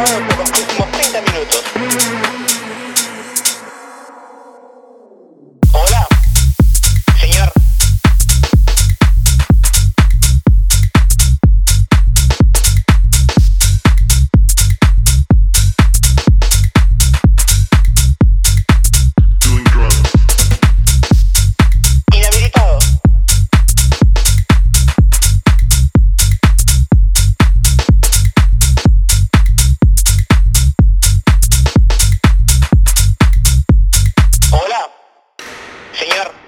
love. Señor,